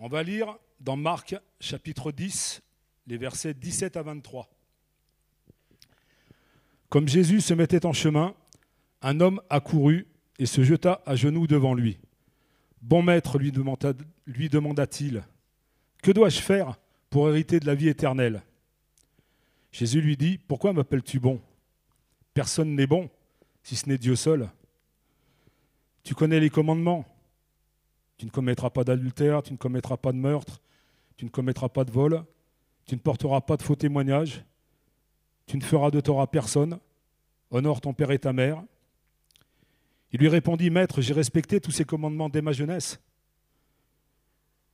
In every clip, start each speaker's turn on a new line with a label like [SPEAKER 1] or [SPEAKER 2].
[SPEAKER 1] On va lire dans Marc chapitre 10, les versets 17 à 23. Comme Jésus se mettait en chemin, un homme accourut et se jeta à genoux devant lui. Bon maître, lui demanda-t-il, que dois-je faire pour hériter de la vie éternelle? Jésus lui dit, pourquoi m'appelles-tu bon? Personne n'est bon, si ce n'est Dieu seul. Tu connais les commandements. Tu ne commettras pas d'adultère, tu ne commettras pas de meurtre, tu ne commettras pas de vol, tu ne porteras pas de faux témoignages, tu ne feras de tort à personne, honore ton père et ta mère. Il lui répondit, Maître, j'ai respecté tous ces commandements dès ma jeunesse.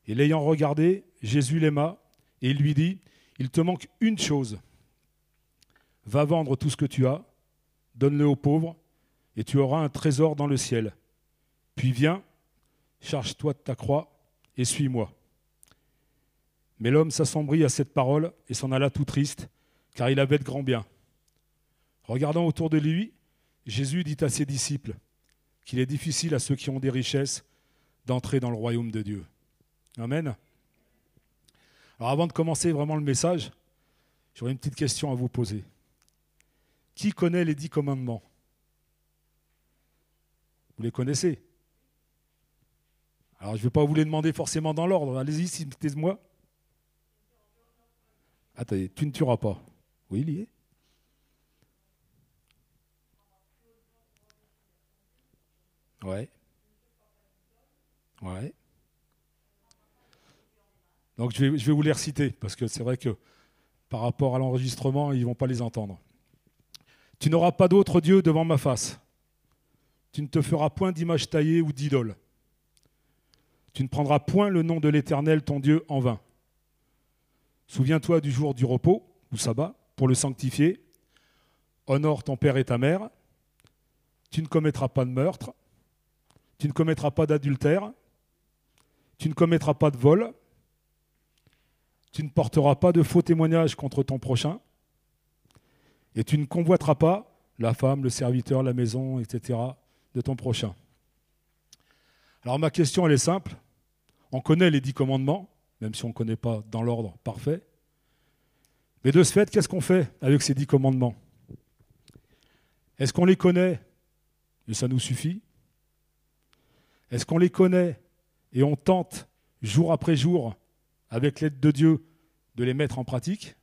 [SPEAKER 1] Et l'ayant regardé, Jésus l'aima et il lui dit, Il te manque une chose. Va vendre tout ce que tu as, donne-le aux pauvres, et tu auras un trésor dans le ciel. Puis viens, charge-toi de ta croix et suis-moi. Mais l'homme s'assombrit à cette parole et s'en alla tout triste, car il avait de grands biens. Regardant autour de lui, Jésus dit à ses disciples qu'il est difficile à ceux qui ont des richesses d'entrer dans le royaume de Dieu. Amen. Alors avant de commencer vraiment le message, j'aurais une petite question à vous poser. Qui connaît les dix commandements? Vous les connaissez? Alors je ne vais pas vous les demander forcément dans l'ordre. Allez-y, citez-moi. Attendez, tu ne tueras pas. Oui, il y est. Ouais. Ouais. Donc je vais, je vais vous les reciter, parce que c'est vrai que par rapport à l'enregistrement, ils ne vont pas les entendre. Tu n'auras pas d'autre Dieu devant ma face. Tu ne te feras point d'image taillée ou d'idole. Tu ne prendras point le nom de l'Éternel, ton Dieu, en vain. Souviens-toi du jour du repos, ou sabbat, pour le sanctifier. Honore ton père et ta mère. Tu ne commettras pas de meurtre. Tu ne commettras pas d'adultère. Tu ne commettras pas de vol. Tu ne porteras pas de faux témoignages contre ton prochain. Et tu ne convoiteras pas la femme, le serviteur, la maison, etc. de ton prochain. Alors ma question, elle est simple. On connaît les dix commandements même si on ne connaît pas dans l'ordre parfait. Mais de ce fait, qu'est-ce qu'on fait avec ces dix commandements? Est-ce qu'on les connaît? Et ça nous suffit. Est-ce qu'on les connaît et on tente jour après jour, avec l'aide de Dieu, de les mettre en pratique?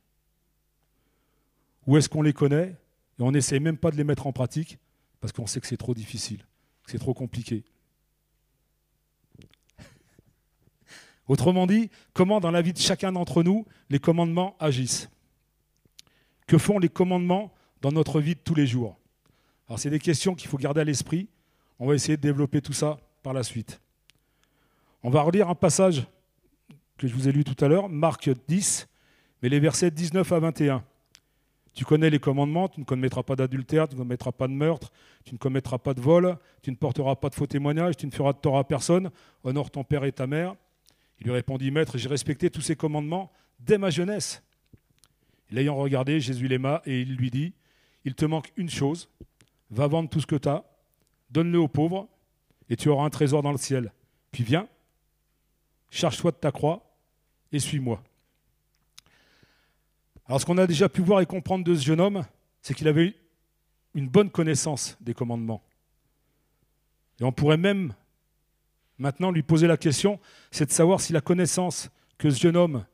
[SPEAKER 1] Ou est-ce qu'on les connaît et on n'essaie même pas de les mettre en pratique parce qu'on sait que c'est trop difficile, que c'est trop compliqué? Autrement dit, comment dans la vie de chacun d'entre nous les commandements agissent? Que font les commandements dans notre vie de tous les jours? Alors c'est des questions qu'il faut garder à l'esprit. On va essayer de développer tout ça par la suite. On va relire un passage que je vous ai lu tout à l'heure, Marc 10, mais les versets 19 à 21. Tu connais les commandements, tu ne commettras pas d'adultère, tu ne commettras pas de meurtre, tu ne commettras pas de vol, tu ne porteras pas de faux témoignages, tu ne feras de tort à personne, honore ton père et ta mère. Il lui répondit, Maître, j'ai respecté tous ces commandements dès ma jeunesse. L'ayant regardé, Jésus l'aima et il lui dit, Il te manque une chose, va vendre tout ce que tu as, donne-le aux pauvres, et tu auras un trésor dans le ciel. Puis viens, charge-toi de ta croix et suis-moi. Alors ce qu'on a déjà pu voir et comprendre de ce jeune homme, c'est qu'il avait une bonne connaissance des commandements. Et on pourrait même Maintenant, lui poser la question, c'est de savoir si la connaissance que ce jeune homme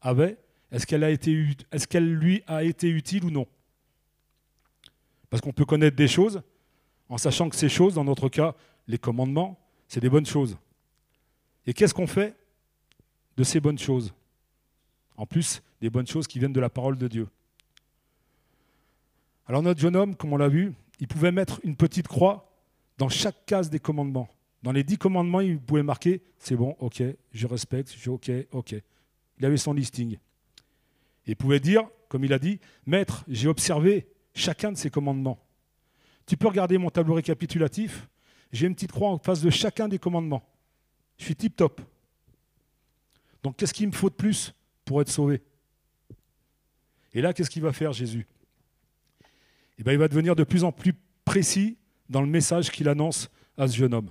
[SPEAKER 1] avait, est-ce qu'elle, lui a été utile ou non? Parce qu'on peut connaître des choses en sachant que ces choses, dans notre cas, les commandements, c'est des bonnes choses. Et qu'est-ce qu'on fait de ces bonnes choses? En plus, des bonnes choses qui viennent de la parole de Dieu. Alors notre jeune homme, comme on l'a vu, il pouvait mettre une petite croix dans chaque case des commandements. Dans les dix commandements, il pouvait marquer c'est bon, ok, je respecte, je ok, ok. Il avait son listing. il pouvait dire, comme il a dit, Maître, j'ai observé chacun de ces commandements. Tu peux regarder mon tableau récapitulatif. J'ai une petite croix en face de chacun des commandements. Je suis tip top. Donc qu'est-ce qu'il me faut de plus pour être sauvé? Et là, qu'est-ce qu'il va faire Jésus? Eh bien, Il va devenir de plus en plus précis dans le message qu'il annonce à ce jeune homme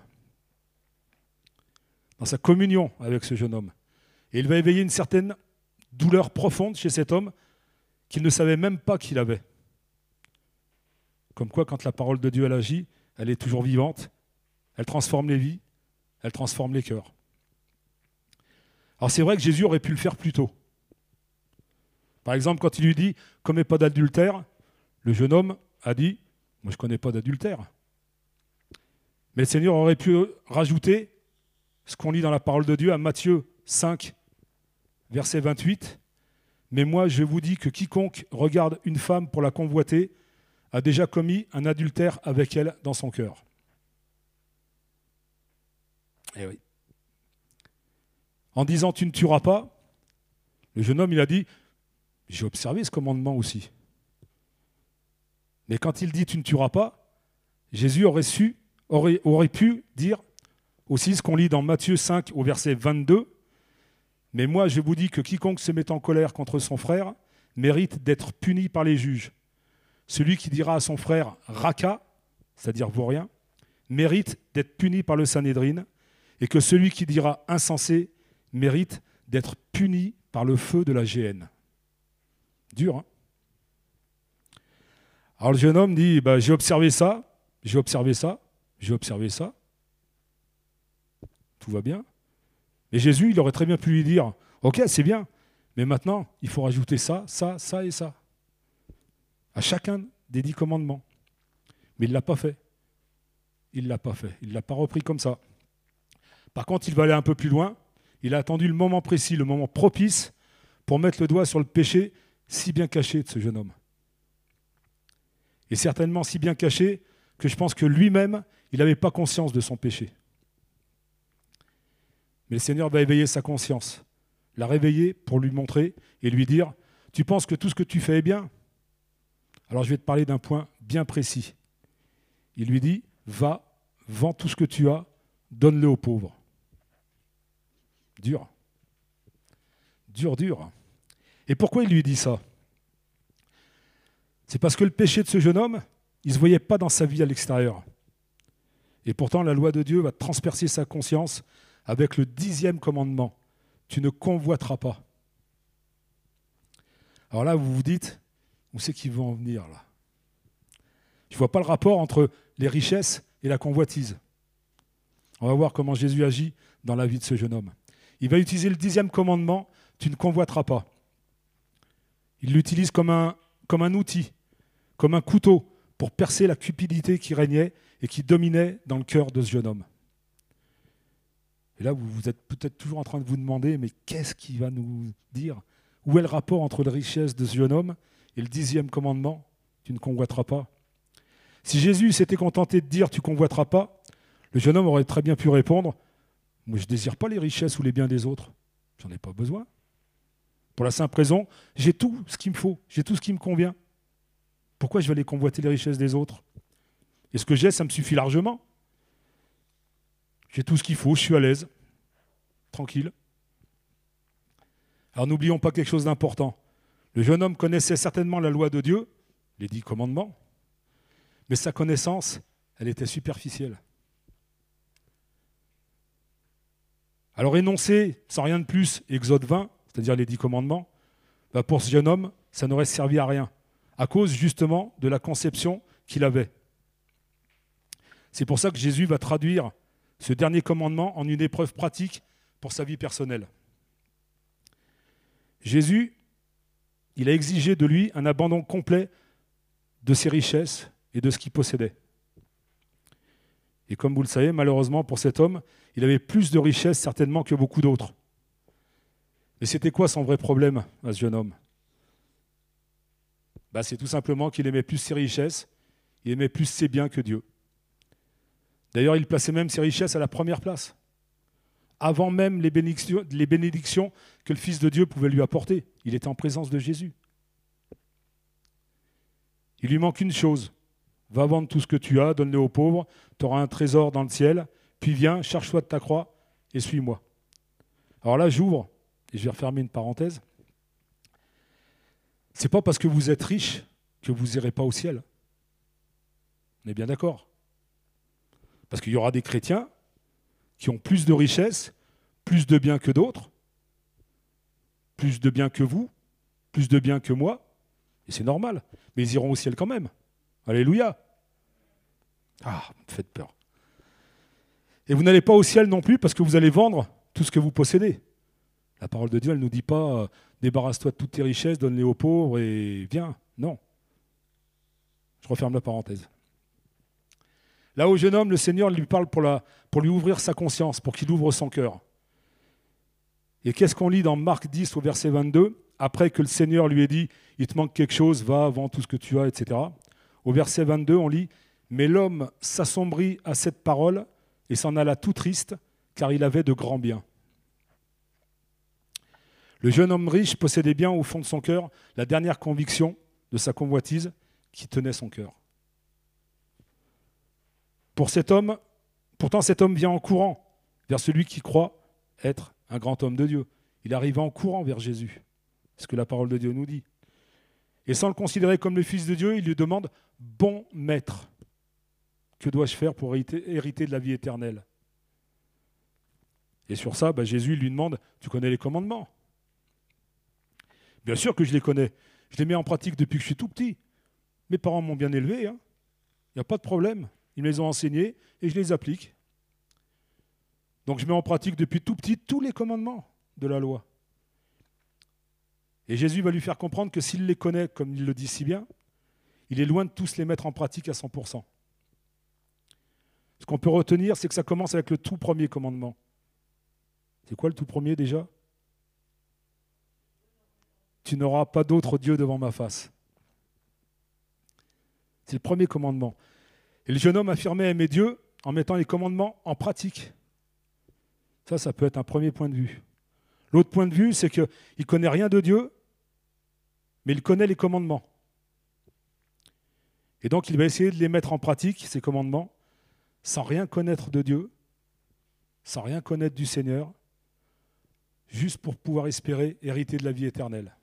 [SPEAKER 1] dans sa communion avec ce jeune homme. Et il va éveiller une certaine douleur profonde chez cet homme qu'il ne savait même pas qu'il avait. Comme quoi, quand la parole de Dieu agit, elle est toujours vivante, elle transforme les vies, elle transforme les cœurs. Alors c'est vrai que Jésus aurait pu le faire plus tôt. Par exemple, quand il lui dit Commets pas d'adultère, le jeune homme a dit Moi je ne connais pas d'adultère. Mais le Seigneur aurait pu rajouter ce qu'on lit dans la parole de Dieu à Matthieu 5, verset 28. Mais moi je vous dis que quiconque regarde une femme pour la convoiter a déjà commis un adultère avec elle dans son cœur. Eh oui. En disant tu ne tueras pas, le jeune homme il a dit j'ai observé ce commandement aussi. Mais quand il dit tu ne tueras pas, Jésus aurait, su, aurait, aurait pu dire aussi ce qu'on lit dans Matthieu 5 au verset 22. Mais moi je vous dis que quiconque se met en colère contre son frère mérite d'être puni par les juges. Celui qui dira à son frère Raka, c'est-à-dire vaurien, mérite d'être puni par le Sanhédrin, et que celui qui dira insensé mérite d'être puni par le feu de la géhenne. Dur, hein? Alors le jeune homme dit bah, J'ai observé ça, j'ai observé ça, j'ai observé ça. Tout va bien. Mais Jésus, il aurait très bien pu lui dire Ok, c'est bien, mais maintenant, il faut rajouter ça, ça, ça et ça. À chacun des dix commandements. Mais il ne l'a pas fait. Il ne l'a pas fait. Il ne l'a pas repris comme ça. Par contre, il va aller un peu plus loin. Il a attendu le moment précis, le moment propice pour mettre le doigt sur le péché si bien caché de ce jeune homme. Et certainement si bien caché que je pense que lui-même, il n'avait pas conscience de son péché. Mais le Seigneur va éveiller sa conscience, la réveiller pour lui montrer et lui dire, tu penses que tout ce que tu fais est bien? Alors je vais te parler d'un point bien précis. Il lui dit, va, vends tout ce que tu as, donne-le aux pauvres. Dur. Dur, dur. Et pourquoi il lui dit ça? C'est parce que le péché de ce jeune homme, il ne se voyait pas dans sa vie à l'extérieur. Et pourtant, la loi de Dieu va transpercer sa conscience avec le dixième commandement. Tu ne convoiteras pas. Alors là, vous vous dites, où c'est qu'ils vont en venir là Je ne vois pas le rapport entre les richesses et la convoitise. On va voir comment Jésus agit dans la vie de ce jeune homme. Il va utiliser le dixième commandement, tu ne convoiteras pas. Il l'utilise comme un, comme un outil, comme un couteau pour percer la cupidité qui régnait et qui dominait dans le cœur de ce jeune homme. Et là, vous, êtes peut-être toujours en train de vous demander, mais qu'est-ce qu'il va nous dire? Où est le rapport entre la richesse de ce jeune homme et le dixième commandement? Tu ne convoiteras pas. Si Jésus s'était contenté de dire tu convoiteras pas, le jeune homme aurait très bien pu répondre Moi, je ne désire pas les richesses ou les biens des autres. J'en ai pas besoin. Pour la simple raison, j'ai tout ce qu'il me faut, j'ai tout ce qui me convient. Pourquoi je vais aller convoiter les richesses des autres? Et ce que j'ai, ça me suffit largement. J'ai tout ce qu'il faut, je suis à l'aise, tranquille. Alors n'oublions pas quelque chose d'important. Le jeune homme connaissait certainement la loi de Dieu, les dix commandements, mais sa connaissance, elle était superficielle. Alors énoncer, sans rien de plus, Exode 20, c'est-à-dire les dix commandements, bah, pour ce jeune homme, ça n'aurait servi à rien, à cause justement de la conception qu'il avait. C'est pour ça que Jésus va traduire ce dernier commandement en une épreuve pratique pour sa vie personnelle. Jésus, il a exigé de lui un abandon complet de ses richesses et de ce qu'il possédait. Et comme vous le savez, malheureusement pour cet homme, il avait plus de richesses certainement que beaucoup d'autres. Et c'était quoi son vrai problème à ce jeune homme? Bah, C'est tout simplement qu'il aimait plus ses richesses, il aimait plus ses biens que Dieu. D'ailleurs, il plaçait même ses richesses à la première place, avant même les bénédictions, que le Fils de Dieu pouvait lui apporter. Il était en présence de Jésus. Il lui manque une chose. Va vendre tout ce que tu as, donne-le aux pauvres, tu auras un trésor dans le ciel, puis viens, cherche-toi de ta croix et suis-moi. Alors là, j'ouvre et je vais refermer une parenthèse, c'est pas parce que vous êtes riche que vous n'irez pas au ciel. On est bien d'accord Parce qu'il y aura des chrétiens qui ont plus de richesses, plus de biens que d'autres, plus de bien que vous, plus de bien que moi, et c'est normal, mais ils iront au ciel quand même. Alléluia. Ah, me faites peur. Et vous n'allez pas au ciel non plus parce que vous allez vendre tout ce que vous possédez. La parole de Dieu, elle ne nous dit pas euh, débarrasse-toi de toutes tes richesses, donne-les aux pauvres et viens. Non. Je referme la parenthèse. Là, au jeune homme, le Seigneur lui parle pour, lui ouvrir sa conscience, pour qu'il ouvre son cœur. Et qu'est-ce qu'on lit dans Marc 10 au verset 22 Après que le Seigneur lui ait dit Il te manque quelque chose, va, vends tout ce que tu as, etc. Au verset 22, on lit Mais l'homme s'assombrit à cette parole et s'en alla tout triste, car il avait de grands biens. Le jeune homme riche possédait bien au fond de son cœur la dernière conviction de sa convoitise qui tenait son cœur. Pour cet homme, pourtant cet homme vient en courant vers celui qui croit être un grand homme de Dieu. Il arrive en courant vers Jésus, ce que la parole de Dieu nous dit. Et sans le considérer comme le Fils de Dieu, il lui demande Bon maître, que dois-je faire pour hériter de la vie éternelle? Et sur ça, bah, Jésus lui demande Tu connais les commandements? Bien sûr que je les connais. Je les mets en pratique depuis que je suis tout petit. Mes parents m'ont bien élevé. Il hein. n'y a pas de problème. Ils me les ont enseignés et je les applique. Donc je mets en pratique depuis tout petit tous les commandements de la loi. Et Jésus va lui faire comprendre que s'il les connaît, comme il le dit si bien, il est loin de tous les mettre en pratique à 100%. Ce qu'on peut retenir, c'est que ça commence avec le tout premier commandement. C'est quoi le tout premier déjà? Tu n'auras pas d'autre Dieu devant ma face. C'est le premier commandement. Et le jeune homme affirmait aimer Dieu en mettant les commandements en pratique. Ça, ça peut être un premier point de vue. L'autre point de vue, c'est qu'il ne connaît rien de Dieu, mais il connaît les commandements. Et donc, il va essayer de les mettre en pratique, ces commandements, sans rien connaître de Dieu, sans rien connaître du Seigneur, juste pour pouvoir espérer hériter de la vie éternelle.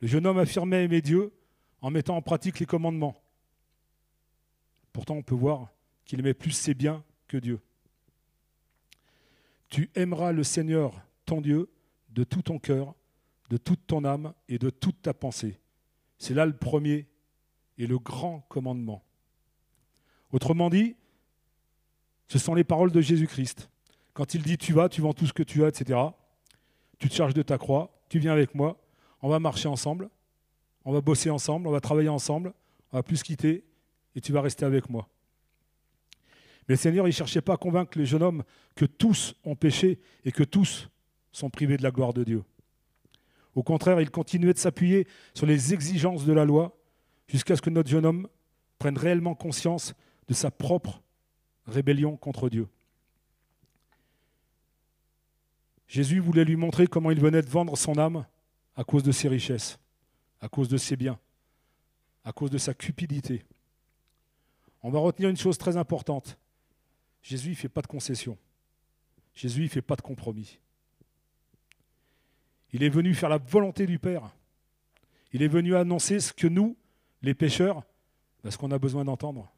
[SPEAKER 1] Le jeune homme affirmait aimer Dieu en mettant en pratique les commandements. Pourtant, on peut voir qu'il aimait plus ses biens que Dieu. Tu aimeras le Seigneur, ton Dieu, de tout ton cœur, de toute ton âme et de toute ta pensée. C'est là le premier et le grand commandement. Autrement dit, ce sont les paroles de Jésus-Christ. Quand il dit tu vas, tu vends tout ce que tu as, etc., tu te charges de ta croix, tu viens avec moi, on va marcher ensemble, on va bosser ensemble, on va travailler ensemble, on va plus se quitter et tu vas rester avec moi. Mais le Seigneur, il ne cherchait pas à convaincre les jeunes hommes que tous ont péché et que tous sont privés de la gloire de Dieu. Au contraire, il continuait de s'appuyer sur les exigences de la loi jusqu'à ce que notre jeune homme prenne réellement conscience de sa propre rébellion contre Dieu. Jésus voulait lui montrer comment il venait de vendre son âme à cause de ses richesses, à cause de ses biens, à cause de sa cupidité. On va retenir une chose très importante. Jésus ne fait pas de concession. Jésus ne fait pas de compromis. Il est venu faire la volonté du Père. Il est venu annoncer ce que nous, les pécheurs, ben, ce qu'on a besoin d'entendre.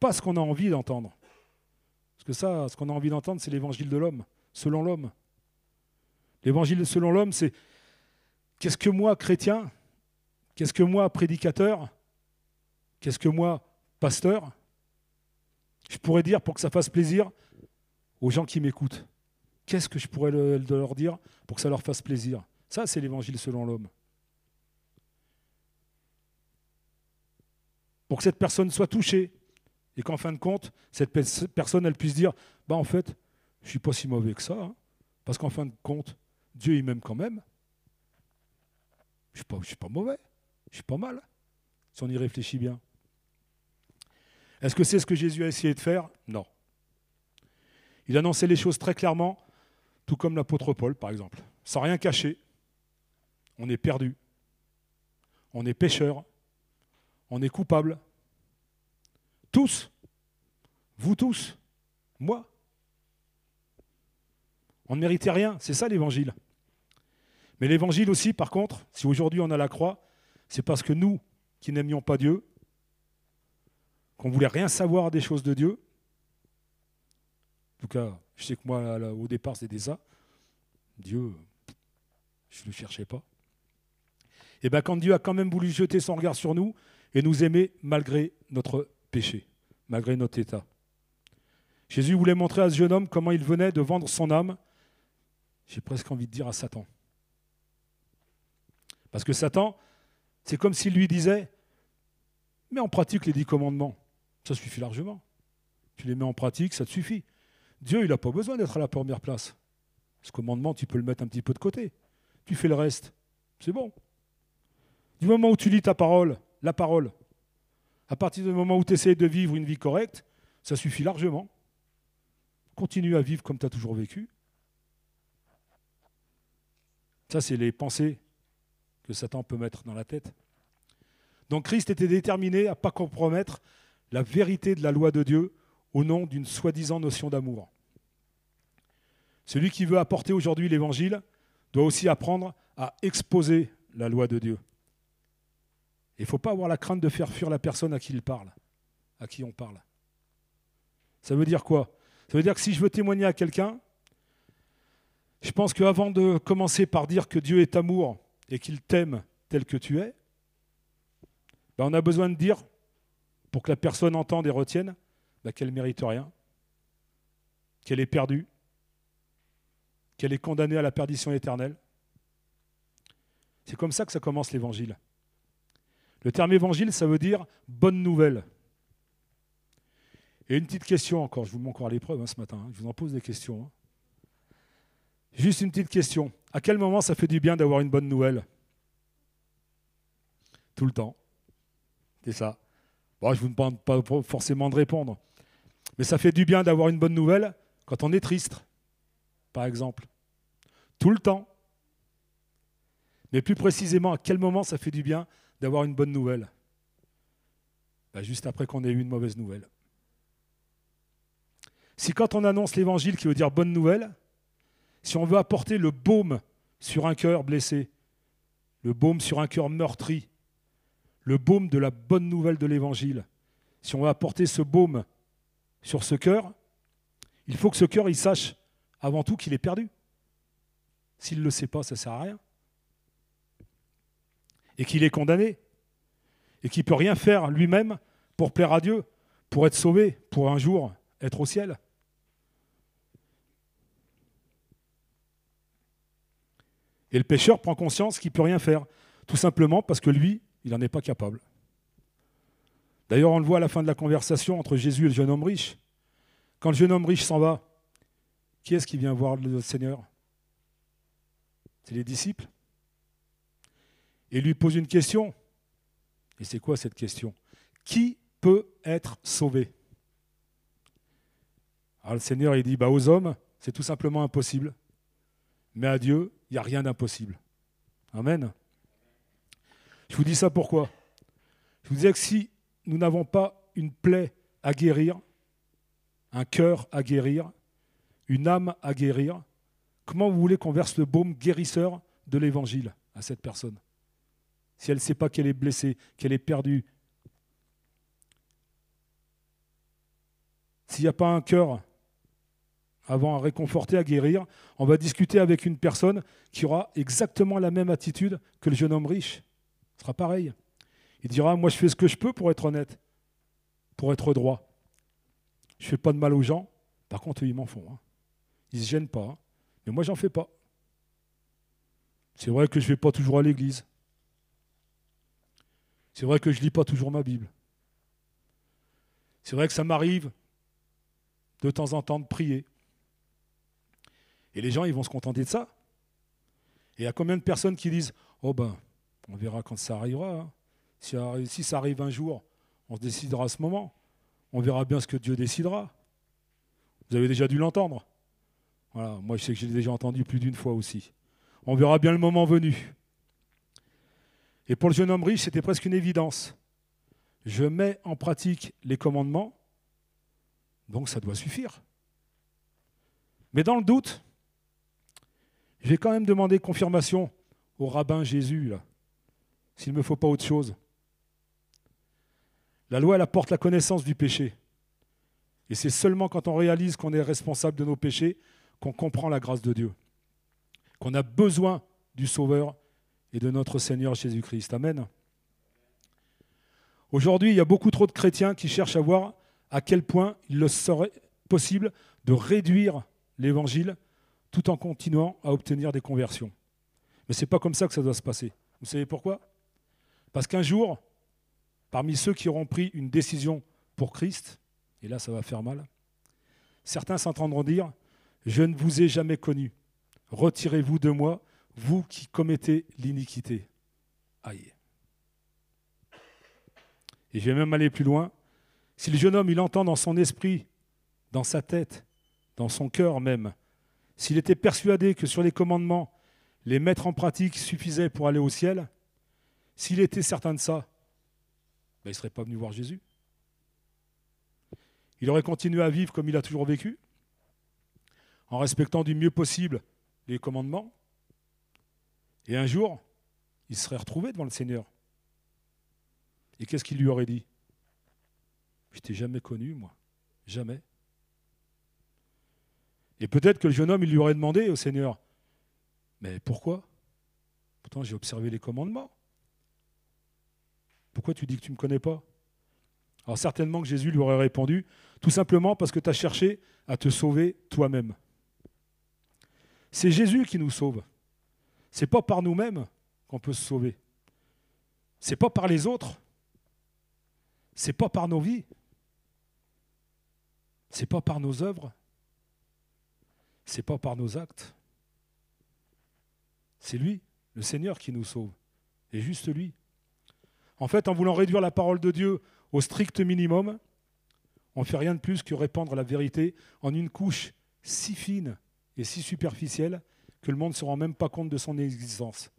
[SPEAKER 1] Pas ce qu'on a envie d'entendre. Parce que ça, ce qu'on a envie d'entendre, c'est l'évangile de l'homme, selon l'homme. L'évangile selon l'homme, c'est qu'est-ce que moi, chrétien Qu'est-ce que moi, prédicateur Qu'est-ce que moi, pasteur Je pourrais dire pour que ça fasse plaisir aux gens qui m'écoutent? Qu'est-ce que je pourrais leur dire pour que ça leur fasse plaisir? Ça, c'est l'évangile selon l'homme. Pour que cette personne soit touchée et qu'en fin de compte, cette personne, elle puisse dire, bah en fait, je ne suis pas si mauvais que ça, hein, parce qu'en fin de compte, Dieu, il m'aime quand même. Je ne suis, pas mauvais. Je suis pas mal, si on y réfléchit bien. Est-ce que c'est ce que Jésus a essayé de faire? Non. Il annonçait les choses très clairement, tout comme l'apôtre Paul, par exemple. Sans rien cacher. On est perdu. On est pécheur. On est coupable. Tous. Vous tous. Moi. On ne méritait rien. C'est ça l'évangile. Mais l'évangile aussi, par contre, si aujourd'hui on a la croix, c'est parce que nous, qui n'aimions pas Dieu, qu'on voulait rien savoir des choses de Dieu, en tout cas, je sais que moi, au départ, c'était ça, Dieu, je ne le cherchais pas. Et bien quand Dieu a quand même voulu jeter son regard sur nous et nous aimer malgré notre péché, malgré notre état. Jésus voulait montrer à ce jeune homme comment il venait de vendre son âme, j'ai presque envie de dire à Satan. Parce que Satan, c'est comme s'il lui disait, mais en pratique les dix commandements, ça suffit largement. Tu les mets en pratique, ça te suffit. Dieu, il n'a pas besoin d'être à la première place. Ce commandement, tu peux le mettre un petit peu de côté. Tu fais le reste. C'est bon. Du moment où tu lis ta parole, la parole, à partir du moment où tu essaies de vivre une vie correcte, ça suffit largement. Continue à vivre comme tu as toujours vécu. Ça, c'est les pensées que Satan peut mettre dans la tête. Donc Christ était déterminé à ne pas compromettre la vérité de la loi de Dieu au nom d'une soi-disant notion d'amour. Celui qui veut apporter aujourd'hui l'Évangile doit aussi apprendre à exposer la loi de Dieu. Il ne faut pas avoir la crainte de faire fuir la personne à qui il parle, à qui on parle. Ça veut dire quoi? Ça veut dire que si je veux témoigner à quelqu'un, je pense qu'avant de commencer par dire que Dieu est amour et qu'il t'aime tel que tu es, ben on a besoin de dire, pour que la personne entende et retienne, ben qu'elle ne mérite rien, qu'elle est perdue, qu'elle est condamnée à la perdition éternelle. C'est comme ça que ça commence l'évangile. Le terme évangile, ça veut dire bonne nouvelle. Et une petite question encore, je vous mets encore à l'épreuve hein, ce matin, hein. je vous en pose des questions. Hein. Juste une petite question. À quel moment ça fait du bien d'avoir une bonne nouvelle? Tout le temps. C'est ça. Bon, je ne vous demande pas forcément de répondre. Mais ça fait du bien d'avoir une bonne nouvelle quand on est triste, par exemple. Tout le temps. Mais plus précisément, à quel moment ça fait du bien d'avoir une bonne nouvelle? Ben, Juste après qu'on ait eu une mauvaise nouvelle. Si quand on annonce l'évangile qui veut dire bonne nouvelle, si on veut apporter le baume sur un cœur blessé, le baume sur un cœur meurtri, le baume de la bonne nouvelle de l'Évangile, si on veut apporter ce baume sur ce cœur, il faut que ce cœur sache avant tout qu'il est perdu. S'il ne le sait pas, ça ne sert à rien. Et qu'il est condamné. Et qu'il ne peut rien faire lui-même pour plaire à Dieu, pour être sauvé, pour un jour être au ciel. Et le pécheur prend conscience qu'il ne peut rien faire, tout simplement parce que lui, il n'en est pas capable. D'ailleurs, on le voit à la fin de la conversation entre Jésus et le jeune homme riche. Quand le jeune homme riche s'en va, qui est-ce qui vient voir le Seigneur? C'est les disciples. Et lui pose une question. Et c'est quoi cette question? Qui peut être sauvé? Alors le Seigneur, il dit, bah, aux hommes, c'est tout simplement impossible. Mais à Dieu, il n'y a rien d'impossible. Amen. Je vous dis ça pourquoi? Je vous disais que si nous n'avons pas une plaie à guérir, un cœur à guérir, une âme à guérir, comment vous voulez qu'on verse le baume guérisseur de l'évangile à cette personne? Si elle ne sait pas qu'elle est blessée, qu'elle est perdue, s'il n'y a pas un cœur avant à réconforter, à guérir, on va discuter avec une personne qui aura exactement la même attitude que le jeune homme riche. Sera pareil. Il dira, moi je fais ce que je peux pour être honnête, pour être droit. Je ne fais pas de mal aux gens, par contre ils m'en font. Hein. Ils ne se gênent pas, hein. mais moi j'en fais pas. C'est vrai que je ne vais pas toujours à l'église. C'est vrai que je ne lis pas toujours ma Bible. C'est vrai que ça m'arrive de temps en temps de prier. Et les gens, ils vont se contenter de ça. Et il y a combien de personnes qui disent Oh ben, on verra quand ça arrivera. Hein. Si, ça arrive un jour, on se décidera à ce moment. On verra bien ce que Dieu décidera. Vous avez déjà dû l'entendre. Voilà, moi je sais que j'ai déjà entendu plus d'une fois aussi. On verra bien le moment venu. Et pour le jeune homme riche, c'était presque une évidence. Je mets en pratique les commandements, donc ça doit suffire. Mais dans le doute, je vais quand même demander confirmation au rabbin Jésus, s'il ne me faut pas autre chose. La loi, elle apporte la connaissance du péché. Et c'est seulement quand on réalise qu'on est responsable de nos péchés qu'on comprend la grâce de Dieu. qu'on a besoin du Sauveur et de notre Seigneur Jésus-Christ. Amen. Aujourd'hui, il y a beaucoup trop de chrétiens qui cherchent à voir à quel point il serait possible de réduire l'évangile tout en continuant à obtenir des conversions. Mais ce n'est pas comme ça que ça doit se passer. Vous savez pourquoi? Parce qu'un jour, parmi ceux qui auront pris une décision pour Christ, et là ça va faire mal, certains s'entendront dire, je ne vous ai jamais connu, retirez-vous de moi, vous qui commettez l'iniquité. Aïe. Et je vais même aller plus loin. Si le jeune homme, il entend dans son esprit, dans sa tête, dans son cœur même, s'il était persuadé que sur les commandements, les mettre en pratique suffisait pour aller au ciel, s'il était certain de ça, ben, il ne serait pas venu voir Jésus. Il aurait continué à vivre comme il a toujours vécu, en respectant du mieux possible les commandements. Et un jour, il serait retrouvé devant le Seigneur. Et qu'est-ce qu'il lui aurait dit Je t'ai jamais connu, moi. Jamais. Et peut-être que le jeune homme, il lui aurait demandé au Seigneur, mais pourquoi? Pourtant, j'ai observé les commandements. Pourquoi tu dis que tu ne me connais pas? Alors certainement que Jésus lui aurait répondu, tout simplement parce que tu as cherché à te sauver toi-même. C'est Jésus qui nous sauve. Ce n'est pas par nous-mêmes qu'on peut se sauver. Ce n'est pas par les autres. Ce n'est pas par nos vies. Ce n'est pas par nos œuvres c'est pas par nos actes. C'est lui, le Seigneur, qui nous sauve. Et juste lui. En fait, en voulant réduire la parole de Dieu au strict minimum, on ne fait rien de plus que répandre la vérité en une couche si fine et si superficielle que le monde ne se rend même pas compte de son existence,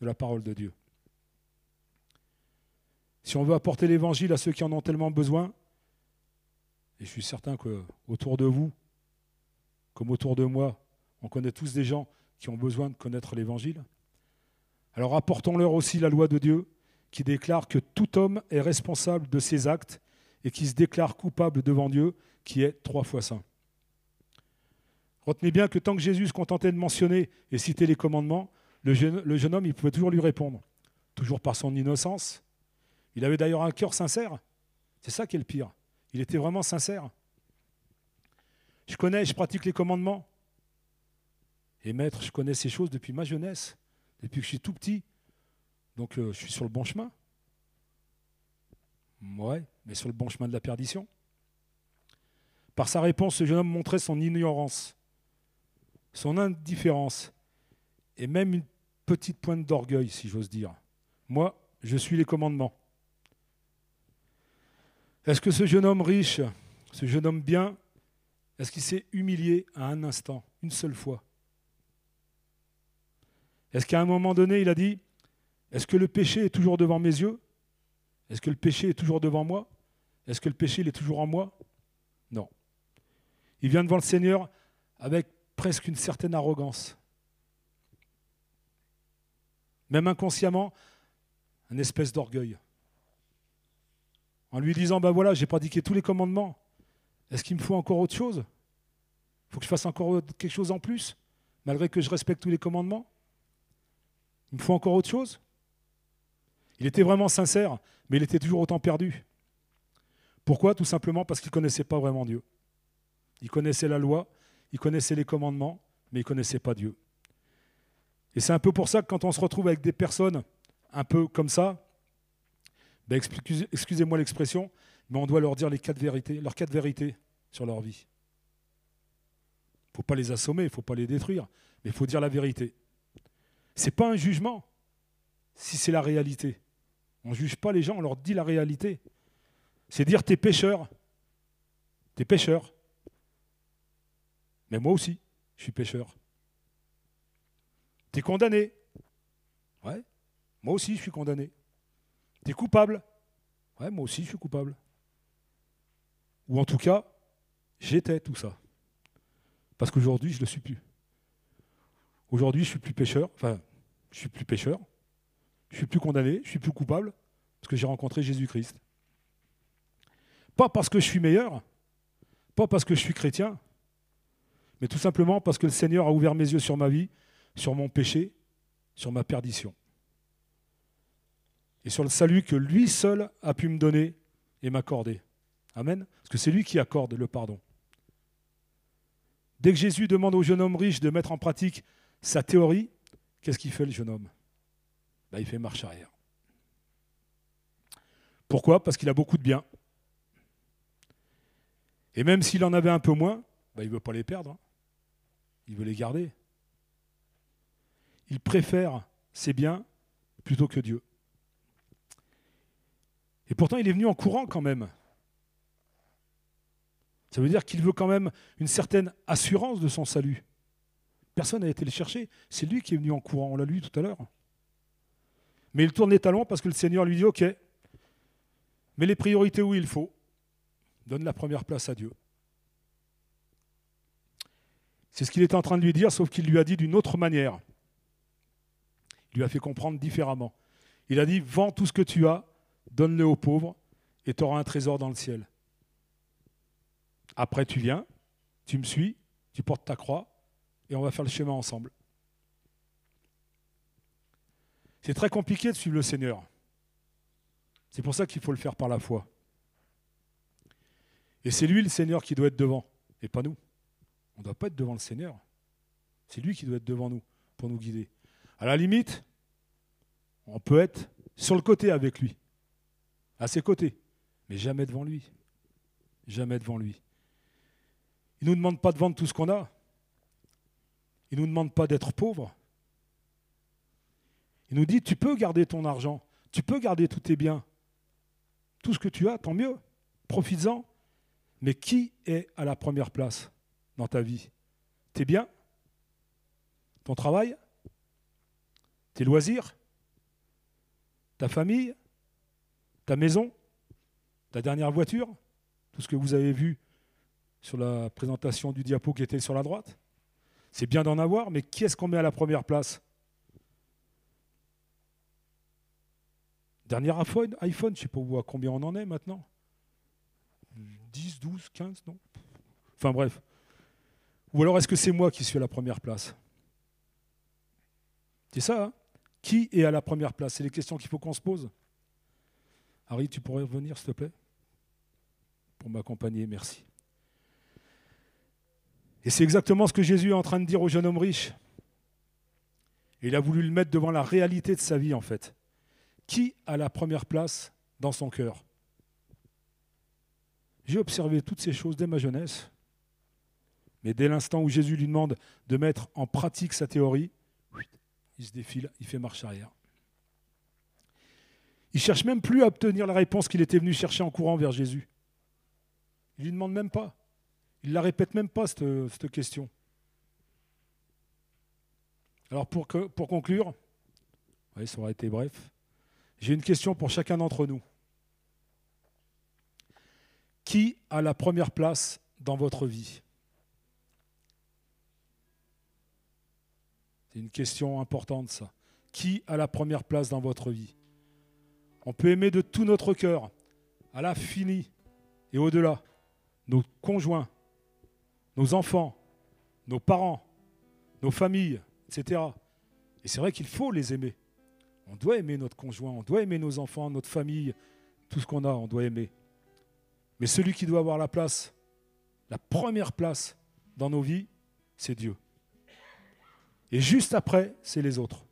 [SPEAKER 1] de la parole de Dieu. Si on veut apporter l'évangile à ceux qui en ont tellement besoin, et je suis certain qu'autour de vous, comme autour de moi, on connaît tous des gens qui ont besoin de connaître l'Évangile. Alors apportons-leur aussi la loi de Dieu qui déclare que tout homme est responsable de ses actes et qui se déclare coupable devant Dieu, qui est trois fois saint. Retenez bien que tant que Jésus se contentait de mentionner et citer les commandements, le jeune, homme, il pouvait toujours lui répondre, toujours par son innocence. Il avait d'ailleurs un cœur sincère. C'est ça qui est le pire. Il était vraiment sincère. Je connais, je pratique les commandements. Et maître, je connais ces choses depuis ma jeunesse, depuis que je suis tout petit. Donc euh, je suis sur le bon chemin. Ouais, mais sur le bon chemin de la perdition. Par sa réponse, ce jeune homme montrait son ignorance, son indifférence et même une petite pointe d'orgueil, si j'ose dire. Moi, je suis les commandements. Est-ce que ce jeune homme riche, ce jeune homme bien, est-ce qu'il s'est humilié à un instant, une seule fois? Est-ce qu'à un moment donné, il a dit, est-ce que le péché est toujours devant mes yeux? Est-ce que le péché est toujours devant moi? Est-ce que le péché est toujours en moi? Non. Il vient devant le Seigneur avec presque une certaine arrogance. Même inconsciemment, une espèce d'orgueil. En lui disant, ben voilà, j'ai pratiqué tous les commandements. Est-ce qu'il me faut encore autre chose? Il faut que je fasse encore quelque chose en plus, malgré que je respecte tous les commandements? Il me faut encore autre chose? Il était vraiment sincère, mais il était toujours autant perdu. Pourquoi? Tout simplement parce qu'il ne connaissait pas vraiment Dieu. Il connaissait la loi, il connaissait les commandements, mais il ne connaissait pas Dieu. Et c'est un peu pour ça que quand on se retrouve avec des personnes un peu comme ça, ben excusez-moi l'expression, mais on doit leur dire les quatre vérités, leurs quatre vérités sur leur vie. Il ne faut pas les assommer, il ne faut pas les détruire, mais il faut dire la vérité. Ce n'est pas un jugement, si c'est la réalité. On ne juge pas les gens, on leur dit la réalité. C'est dire t'es pécheur. T'es pécheur. Mais moi aussi, je suis pécheur. T'es condamné. Ouais. Moi aussi, je suis condamné. T'es coupable. Ouais, moi aussi, je suis coupable. Ou en tout cas, j'étais tout ça. Parce qu'aujourd'hui, je ne le suis plus. Aujourd'hui, je suis plus pécheur, enfin, je suis plus pécheur, je suis plus condamné, je suis plus coupable, parce que j'ai rencontré Jésus-Christ. Pas parce que je suis meilleur, pas parce que je suis chrétien, mais tout simplement parce que le Seigneur a ouvert mes yeux sur ma vie, sur mon péché, sur ma perdition. Et sur le salut que lui seul a pu me donner et m'accorder. Amen. Parce que c'est lui qui accorde le pardon. Dès que Jésus demande au jeune homme riche de mettre en pratique sa théorie, qu'est-ce qu'il fait le jeune homme? Il fait marche arrière. Pourquoi? Parce qu'il a beaucoup de biens. Et même s'il en avait un peu moins, ben, il ne veut pas les perdre. Hein. Il veut les garder. Il préfère ses biens plutôt que Dieu. Et pourtant, il est venu en courant quand même. Ça veut dire qu'il veut quand même une certaine assurance de son salut. Personne n'a été le chercher. C'est lui qui est venu en courant. On l'a lu tout à l'heure. Mais il tourne les talons parce que le Seigneur lui dit Ok, mets les priorités où il faut. Donne la première place à Dieu. C'est ce qu'il était en train de lui dire, sauf qu'il lui a dit d'une autre manière. Il lui a fait comprendre différemment. Il a dit Vends tout ce que tu as, donne-le aux pauvres, et tu auras un trésor dans le ciel. Après, tu viens, tu me suis, tu portes ta croix, et on va faire le chemin ensemble. C'est très compliqué de suivre le Seigneur. C'est pour ça qu'il faut le faire par la foi. Et c'est lui le Seigneur qui doit être devant, et pas nous. On ne doit pas être devant le Seigneur. C'est lui qui doit être devant nous pour nous guider. À la limite, on peut être sur le côté avec lui, à ses côtés, mais jamais devant lui. Jamais devant lui. Il ne nous demande pas de vendre tout ce qu'on a. Il ne nous demande pas d'être pauvre. Il nous dit, tu peux garder ton argent, tu peux garder tous tes biens. Tout ce que tu as, tant mieux. Profites-en. Mais qui est à la première place dans ta vie? Tes biens? Ton travail? Tes loisirs? Ta famille? Ta maison? Ta dernière voiture? Tout ce que vous avez vu sur la présentation du diapo qui était sur la droite? C'est bien d'en avoir, mais qui est-ce qu'on met à la première place? Dernier iPhone, iPhone, je ne sais pas combien on en est maintenant. 10, 12, 15, non Enfin bref. Ou alors est-ce que c'est moi qui suis à la première place? C'est ça, hein Qui est à la première place? C'est les questions qu'il faut qu'on se pose. Harry, tu pourrais revenir, s'il te plaît? Pour m'accompagner, merci. Et c'est exactement ce que Jésus est en train de dire au jeune homme riche. Et il a voulu le mettre devant la réalité de sa vie, en fait. Qui a la première place dans son cœur J'ai observé toutes ces choses dès ma jeunesse. Mais dès l'instant où Jésus lui demande de mettre en pratique sa théorie, il se défile, il fait marche arrière. Il cherche même plus à obtenir la réponse qu'il était venu chercher en courant vers Jésus. Il lui demande même pas. Il ne la répète même pas, cette, question. Alors pour, pour conclure, ça aura été bref, j'ai une question pour chacun d'entre nous. Qui a la première place dans votre vie? C'est une question importante, ça. Qui a la première place dans votre vie? On peut aimer de tout notre cœur, à l'infini et au-delà, nos conjoints, nos enfants, nos parents, nos familles, etc. Et c'est vrai qu'il faut les aimer. On doit aimer notre conjoint, on doit aimer nos enfants, notre famille, tout ce qu'on a, on doit aimer. Mais celui qui doit avoir la place, la première place dans nos vies, c'est Dieu. Et juste après, c'est les autres.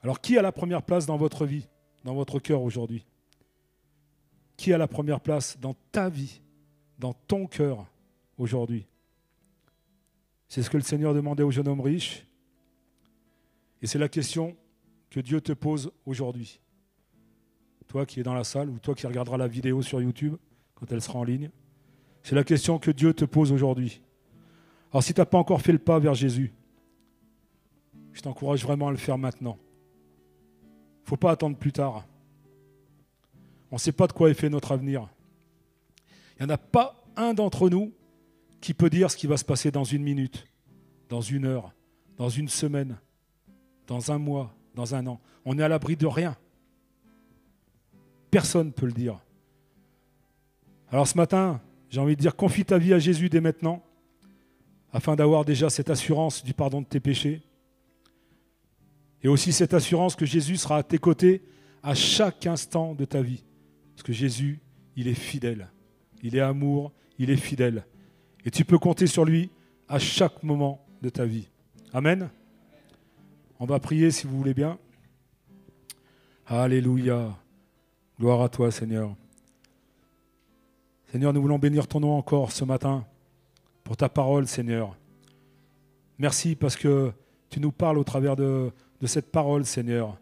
[SPEAKER 1] Alors qui a la première place dans votre vie, dans votre cœur aujourd'hui? Qui a la première place dans ta vie dans ton cœur aujourd'hui? C'est ce que le Seigneur demandait au jeune homme riche. Et c'est la question que Dieu te pose aujourd'hui. Toi qui es dans la salle ou toi qui regarderas la vidéo sur YouTube quand elle sera en ligne. C'est la question que Dieu te pose aujourd'hui. Alors si tu n'as pas encore fait le pas vers Jésus, je t'encourage vraiment à le faire maintenant. Il ne faut pas attendre plus tard. On ne sait pas de quoi est fait notre avenir. Il n'y en a pas un d'entre nous qui peut dire ce qui va se passer dans une minute, dans une heure, dans une semaine, dans un mois, dans un an. On est à l'abri de rien. Personne ne peut le dire. Alors ce matin, j'ai envie de dire, confie ta vie à Jésus dès maintenant, afin d'avoir déjà cette assurance du pardon de tes péchés. Et aussi cette assurance que Jésus sera à tes côtés à chaque instant de ta vie. Parce que Jésus, il est fidèle. Il est amour, il est fidèle. Et tu peux compter sur lui à chaque moment de ta vie. Amen. On va prier si vous voulez bien. Alléluia. Gloire à toi, Seigneur. Seigneur, nous voulons bénir ton nom encore ce matin pour ta parole, Seigneur. Merci parce que tu nous parles au travers de, de cette parole, Seigneur.